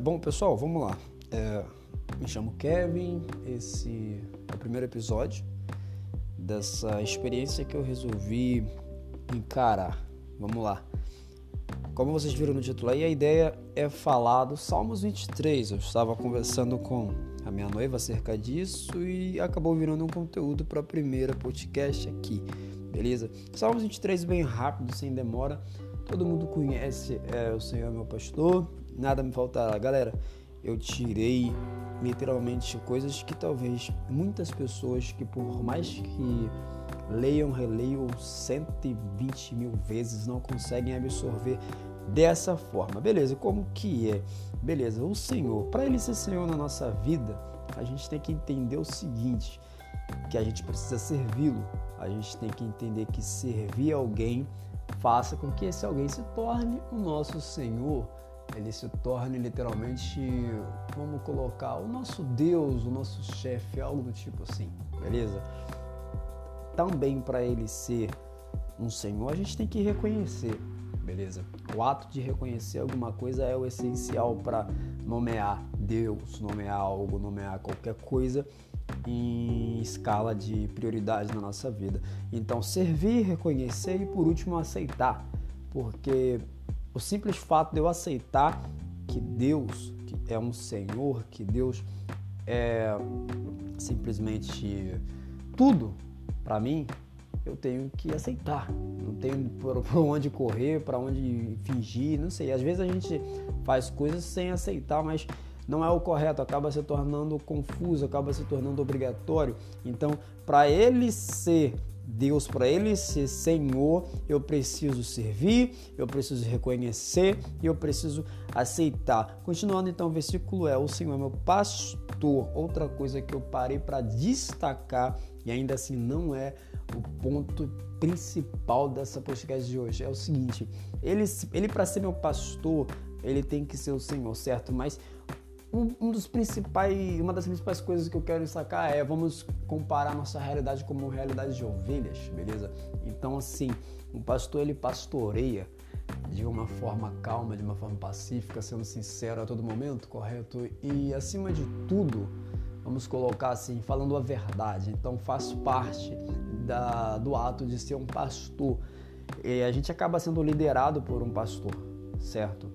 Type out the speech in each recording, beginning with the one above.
bom, pessoal, vamos lá. É, me chamo Kevin, esse é o primeiro episódio dessa experiência que eu resolvi encarar. Vamos lá. Como vocês viram no título aí, a ideia é falar do Salmos 23. Eu estava conversando com a minha noiva acerca disso e acabou virando um conteúdo para a primeira podcast aqui, beleza? Salmos 23 bem rápido, sem demora. Todo mundo conhece é, o Senhor meu pastor, nada me faltará. Galera, eu tirei literalmente coisas que talvez muitas pessoas que por mais que leiam, releiam 120 mil vezes não conseguem absorver dessa forma. Beleza, como que é? Beleza, o Senhor, para Ele ser Senhor na nossa vida, a gente tem que entender o seguinte, que a gente precisa servi-lo. A gente tem que entender que servir alguém faça com que esse alguém se torne o nosso Senhor. Ele se torne literalmente, vamos colocar, o nosso Deus, o nosso chefe, algo do tipo assim, beleza? Também para ele ser um Senhor, a gente tem que reconhecer beleza? O ato de reconhecer alguma coisa é o essencial para nomear Deus, nomear algo, nomear qualquer coisa em escala de prioridade na nossa vida. Então, servir, reconhecer e por último aceitar, porque o simples fato de eu aceitar que Deus que é um Senhor, que Deus é simplesmente tudo para mim, eu tenho que aceitar. Não tenho por onde correr, para onde fingir, não sei. Às vezes a gente faz coisas sem aceitar, mas não é o correto, acaba se tornando confuso, acaba se tornando obrigatório. Então, para ele ser Deus, para ele ser Senhor, eu preciso servir, eu preciso reconhecer e eu preciso aceitar. Continuando então, o versículo é: O Senhor é meu pastor. Outra coisa que eu parei para destacar e ainda assim não é o ponto principal dessa podcast de hoje. É o seguinte: ele, ele para ser meu pastor, ele tem que ser o Senhor, certo? Mas um, dos principais, uma das principais coisas que eu quero destacar é vamos comparar nossa realidade como realidade de ovelhas, beleza? Então assim, um pastor ele pastoreia de uma forma calma, de uma forma pacífica, sendo sincero a todo momento, correto? E acima de tudo, vamos colocar assim, falando a verdade. Então faço parte da, do ato de ser um pastor. E a gente acaba sendo liderado por um pastor, certo?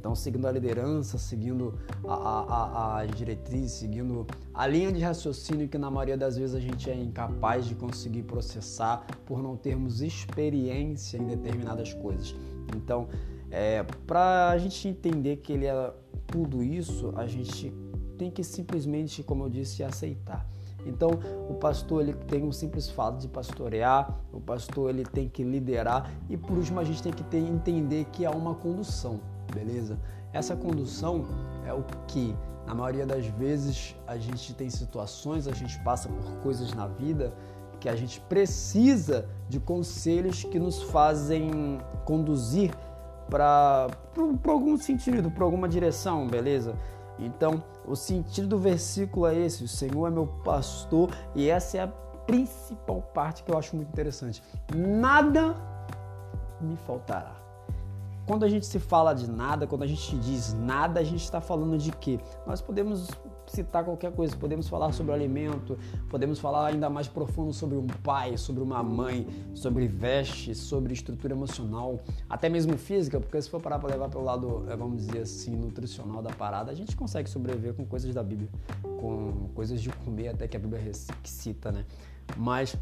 Então, seguindo a liderança, seguindo a, a, a, diretriz, seguindo a linha de raciocínio que na maioria das vezes a gente é incapaz de conseguir processar por não termos experiência em determinadas coisas. Então, é, para a gente entender que ele é tudo isso, a gente tem que simplesmente, como eu disse, aceitar. Então, o pastor ele tem um simples fato de pastorear, o pastor ele tem que liderar e por último a gente tem que ter, entender que há uma condução, beleza? Essa condução é o que na maioria das vezes a gente tem situações, a gente passa por coisas na vida que a gente precisa de conselhos que nos fazem conduzir para algum sentido, para alguma direção, beleza? Então, o sentido do versículo é esse: o Senhor é meu pastor, e essa é a principal parte que eu acho muito interessante. Nada me faltará. Quando a gente se fala de nada, quando a gente diz nada, a gente está falando de quê? Nós podemos citar qualquer coisa, podemos falar sobre o alimento, podemos falar ainda mais profundo sobre um pai, sobre uma mãe, sobre veste, sobre estrutura emocional, até mesmo física, porque se for parar para levar pelo lado, eh, vamos dizer assim, nutricional da parada, a gente consegue sobreviver com coisas da Bíblia, com coisas de comer até que a Bíblia cita, né? Mas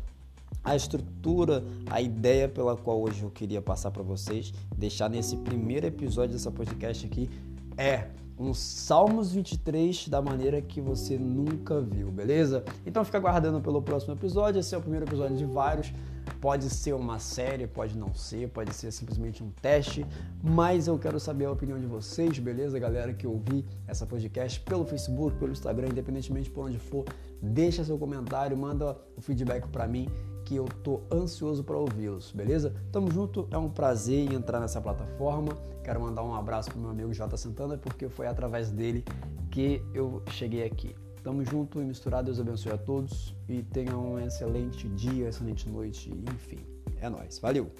a estrutura, a ideia pela qual hoje eu queria passar para vocês, deixar nesse primeiro episódio dessa podcast aqui, é um Salmos 23 da maneira que você nunca viu, beleza? Então fica aguardando pelo próximo episódio. Esse é o primeiro episódio de vários. Pode ser uma série, pode não ser, pode ser simplesmente um teste, mas eu quero saber a opinião de vocês, beleza, galera que ouvi essa podcast pelo Facebook, pelo Instagram, independentemente por onde for, deixa seu comentário, manda o feedback para mim que eu tô ansioso para ouvi-los, beleza? Tamo junto, é um prazer entrar nessa plataforma. Quero mandar um abraço pro meu amigo Jota Santana, porque foi através dele que eu cheguei aqui. Tamo junto e misturado, Deus abençoe a todos e tenham um excelente dia, excelente noite, enfim. É nóis, valeu!